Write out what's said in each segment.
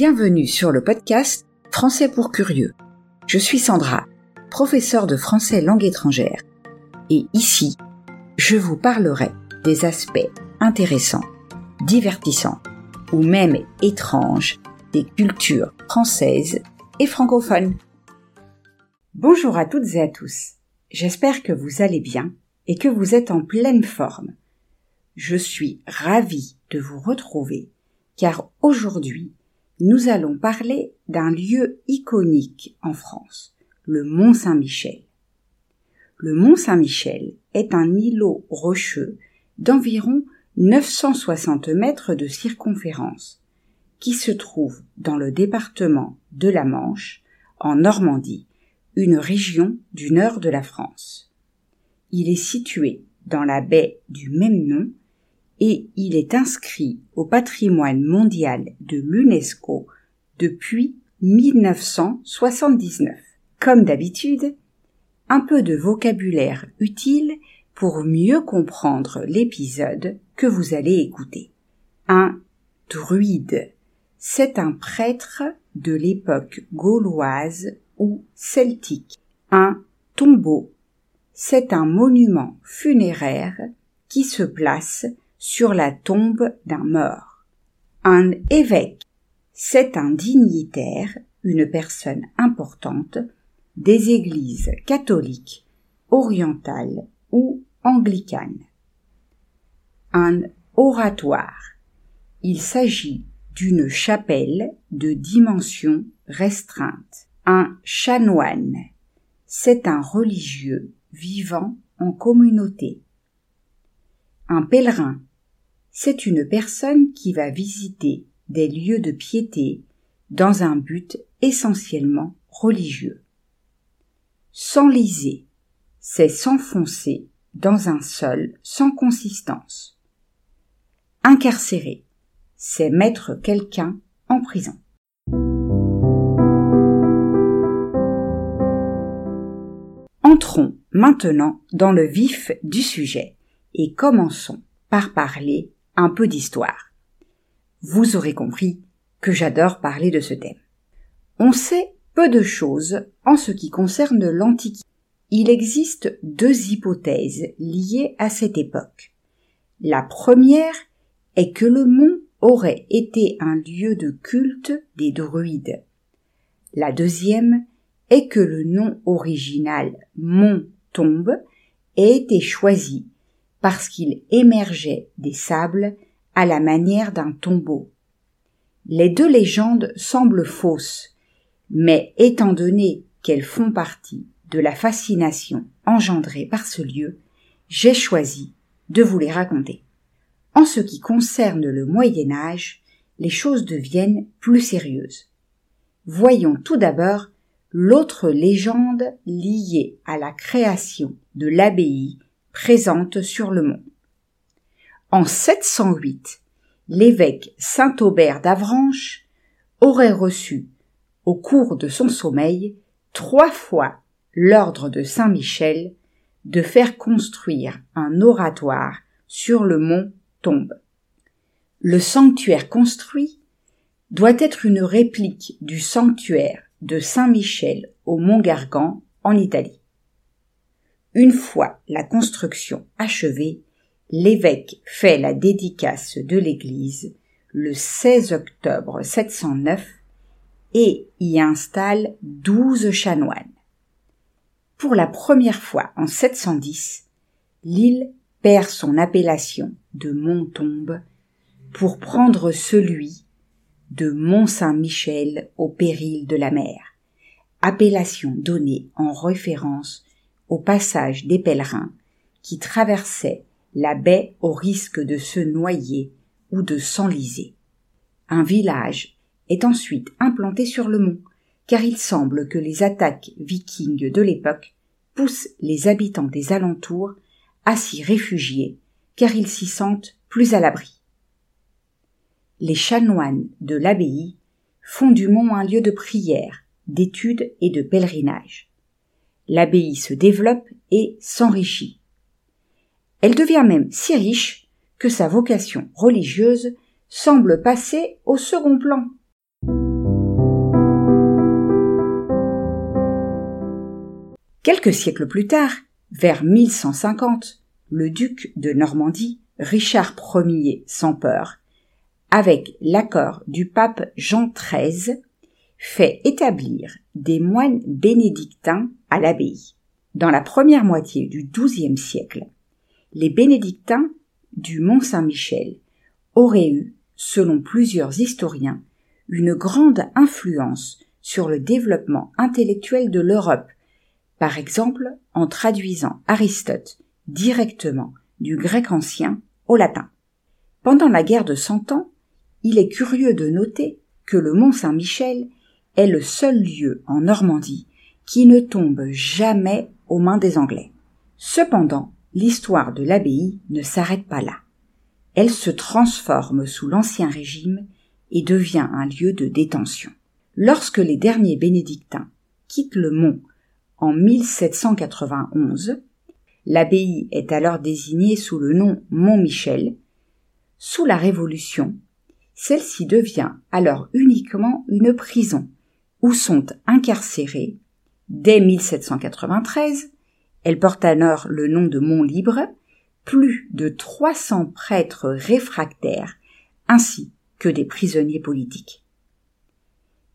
Bienvenue sur le podcast Français pour curieux. Je suis Sandra, professeure de français langue étrangère. Et ici, je vous parlerai des aspects intéressants, divertissants ou même étranges des cultures françaises et francophones. Bonjour à toutes et à tous. J'espère que vous allez bien et que vous êtes en pleine forme. Je suis ravie de vous retrouver car aujourd'hui nous allons parler d'un lieu iconique en France, le Mont Saint-Michel. Le Mont Saint-Michel est un îlot rocheux d'environ 960 mètres de circonférence, qui se trouve dans le département de la Manche, en Normandie, une région du nord de la France. Il est situé dans la baie du même nom et il est inscrit au patrimoine mondial de l'UNESCO depuis 1979. Comme d'habitude, un peu de vocabulaire utile pour mieux comprendre l'épisode que vous allez écouter. Un druide, c'est un prêtre de l'époque gauloise ou celtique. Un tombeau, c'est un monument funéraire qui se place sur la tombe d'un mort. Un évêque, c'est un dignitaire, une personne importante, des églises catholiques, orientales ou anglicanes. Un oratoire. Il s'agit d'une chapelle de dimension restreinte. Un chanoine. C'est un religieux vivant en communauté. Un pèlerin c'est une personne qui va visiter des lieux de piété dans un but essentiellement religieux. S'enliser, c'est s'enfoncer dans un sol sans consistance. Incarcérer, c'est mettre quelqu'un en prison. Entrons maintenant dans le vif du sujet et commençons par parler un peu d'histoire. Vous aurez compris que j'adore parler de ce thème. On sait peu de choses en ce qui concerne l'Antiquité. Il existe deux hypothèses liées à cette époque. La première est que le mont aurait été un lieu de culte des druides. La deuxième est que le nom original Mont Tombe ait été choisi parce qu'il émergeait des sables à la manière d'un tombeau. Les deux légendes semblent fausses, mais étant donné qu'elles font partie de la fascination engendrée par ce lieu, j'ai choisi de vous les raconter. En ce qui concerne le Moyen Âge, les choses deviennent plus sérieuses. Voyons tout d'abord l'autre légende liée à la création de l'abbaye présente sur le mont. En 708, l'évêque Saint Aubert d'Avranches aurait reçu, au cours de son sommeil, trois fois l'ordre de Saint Michel de faire construire un oratoire sur le mont Tombe. Le sanctuaire construit doit être une réplique du sanctuaire de Saint Michel au mont Gargan en Italie. Une fois la construction achevée, l'évêque fait la dédicace de l'église le 16 octobre 709 et y installe douze chanoines. Pour la première fois en 710, l'île perd son appellation de Mont-Tombe pour prendre celui de Mont-Saint-Michel au péril de la mer, appellation donnée en référence au passage des pèlerins qui traversaient la baie au risque de se noyer ou de s'enliser. Un village est ensuite implanté sur le mont, car il semble que les attaques vikings de l'époque poussent les habitants des alentours à s'y réfugier, car ils s'y sentent plus à l'abri. Les chanoines de l'abbaye font du mont un lieu de prière, d'étude et de pèlerinage l'abbaye se développe et s'enrichit. Elle devient même si riche que sa vocation religieuse semble passer au second plan. Quelques siècles plus tard, vers 1150, le duc de Normandie, Richard Ier sans peur, avec l'accord du pape Jean XIII, fait établir des moines bénédictins à l'abbaye. Dans la première moitié du XIIe siècle, les bénédictins du Mont Saint-Michel auraient eu, selon plusieurs historiens, une grande influence sur le développement intellectuel de l'Europe, par exemple en traduisant Aristote directement du grec ancien au latin. Pendant la guerre de Cent Ans, il est curieux de noter que le Mont Saint-Michel est le seul lieu en Normandie qui ne tombe jamais aux mains des Anglais. Cependant, l'histoire de l'abbaye ne s'arrête pas là. Elle se transforme sous l'Ancien Régime et devient un lieu de détention. Lorsque les derniers bénédictins quittent le mont en 1791, l'abbaye est alors désignée sous le nom Mont-Michel. Sous la Révolution, celle-ci devient alors uniquement une prison où sont incarcérés, dès 1793, elle porte alors le nom de Mont Libre, plus de 300 prêtres réfractaires, ainsi que des prisonniers politiques.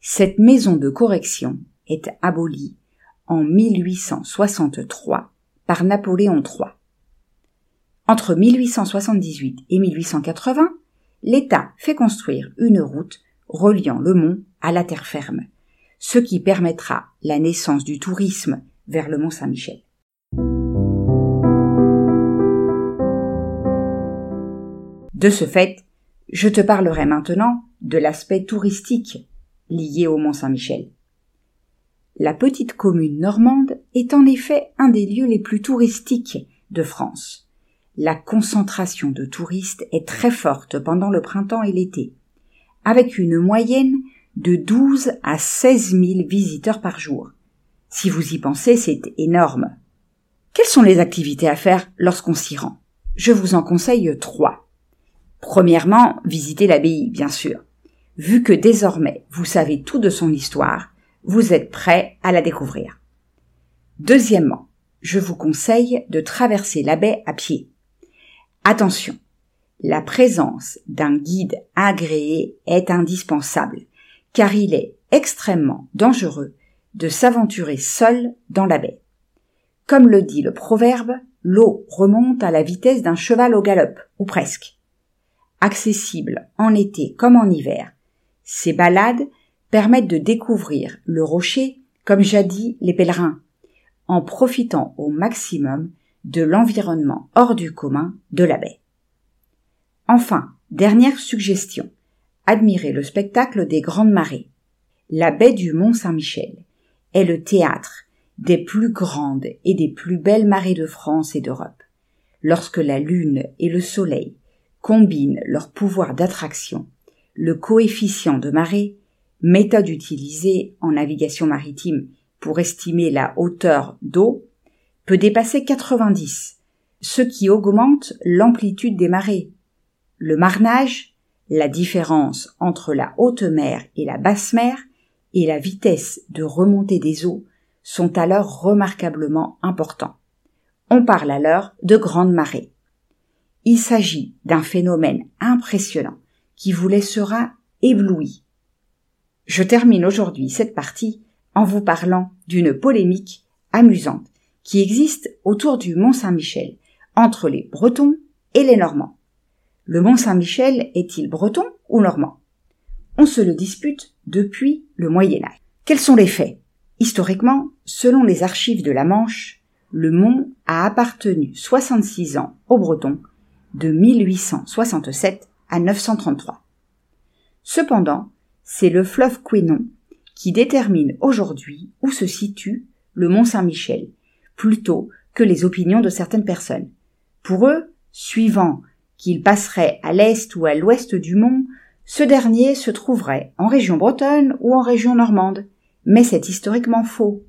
Cette maison de correction est abolie en 1863 par Napoléon III. Entre 1878 et 1880, l'État fait construire une route reliant le mont à la terre ferme, ce qui permettra la naissance du tourisme vers le mont Saint-Michel. De ce fait, je te parlerai maintenant de l'aspect touristique lié au Mont Saint-Michel. La petite commune normande est en effet un des lieux les plus touristiques de France. La concentration de touristes est très forte pendant le printemps et l'été, avec une moyenne de 12 à 16 000 visiteurs par jour. Si vous y pensez, c'est énorme. Quelles sont les activités à faire lorsqu'on s'y rend? Je vous en conseille trois. Premièrement, visiter l'abbaye, bien sûr. Vu que désormais vous savez tout de son histoire, vous êtes prêt à la découvrir. Deuxièmement, je vous conseille de traverser la baie à pied. Attention, la présence d'un guide agréé est indispensable, car il est extrêmement dangereux de s'aventurer seul dans la baie. Comme le dit le proverbe, l'eau remonte à la vitesse d'un cheval au galop, ou presque accessibles en été comme en hiver. Ces balades permettent de découvrir le rocher comme jadis les pèlerins, en profitant au maximum de l'environnement hors du commun de la baie. Enfin, dernière suggestion, admirez le spectacle des grandes marées. La baie du Mont Saint-Michel est le théâtre des plus grandes et des plus belles marées de France et d'Europe. Lorsque la lune et le soleil combinent leur pouvoir d'attraction, le coefficient de marée, méthode utilisée en navigation maritime pour estimer la hauteur d'eau, peut dépasser 90, ce qui augmente l'amplitude des marées. Le marnage, la différence entre la haute mer et la basse mer, et la vitesse de remontée des eaux sont alors remarquablement importants. On parle alors de grande marée. Il s'agit d'un phénomène impressionnant qui vous laissera ébloui. Je termine aujourd'hui cette partie en vous parlant d'une polémique amusante qui existe autour du Mont Saint-Michel entre les Bretons et les Normands. Le Mont Saint-Michel est-il breton ou normand? On se le dispute depuis le Moyen Âge. Quels sont les faits? Historiquement, selon les archives de la Manche, le mont a appartenu 66 ans aux Bretons de 1867 à 933. Cependant, c'est le fleuve Quénon qui détermine aujourd'hui où se situe le mont Saint-Michel, plutôt que les opinions de certaines personnes. Pour eux, suivant qu'il passerait à l'est ou à l'ouest du mont, ce dernier se trouverait en région bretonne ou en région normande. Mais c'est historiquement faux,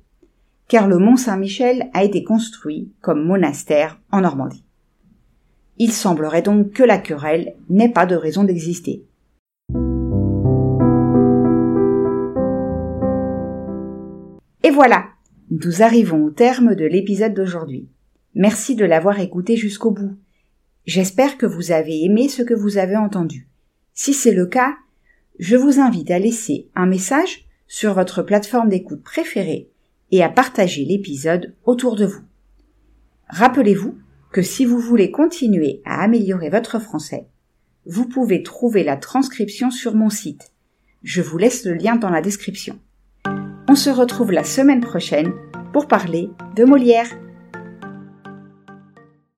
car le mont Saint-Michel a été construit comme monastère en Normandie. Il semblerait donc que la querelle n'ait pas de raison d'exister. Et voilà, Nous arrivons au terme de l'épisode d'aujourd'hui. Merci de l'avoir écouté jusqu'au bout. J'espère que vous avez aimé ce que vous avez entendu. Si c'est le cas, je vous invite à laisser un message sur votre plateforme d'écoute préférée et à partager l'épisode autour de vous. Rappelez-vous que si vous voulez continuer à améliorer votre français, vous pouvez trouver la transcription sur mon site. Je vous laisse le lien dans la description. On se retrouve la semaine prochaine pour parler de Molière.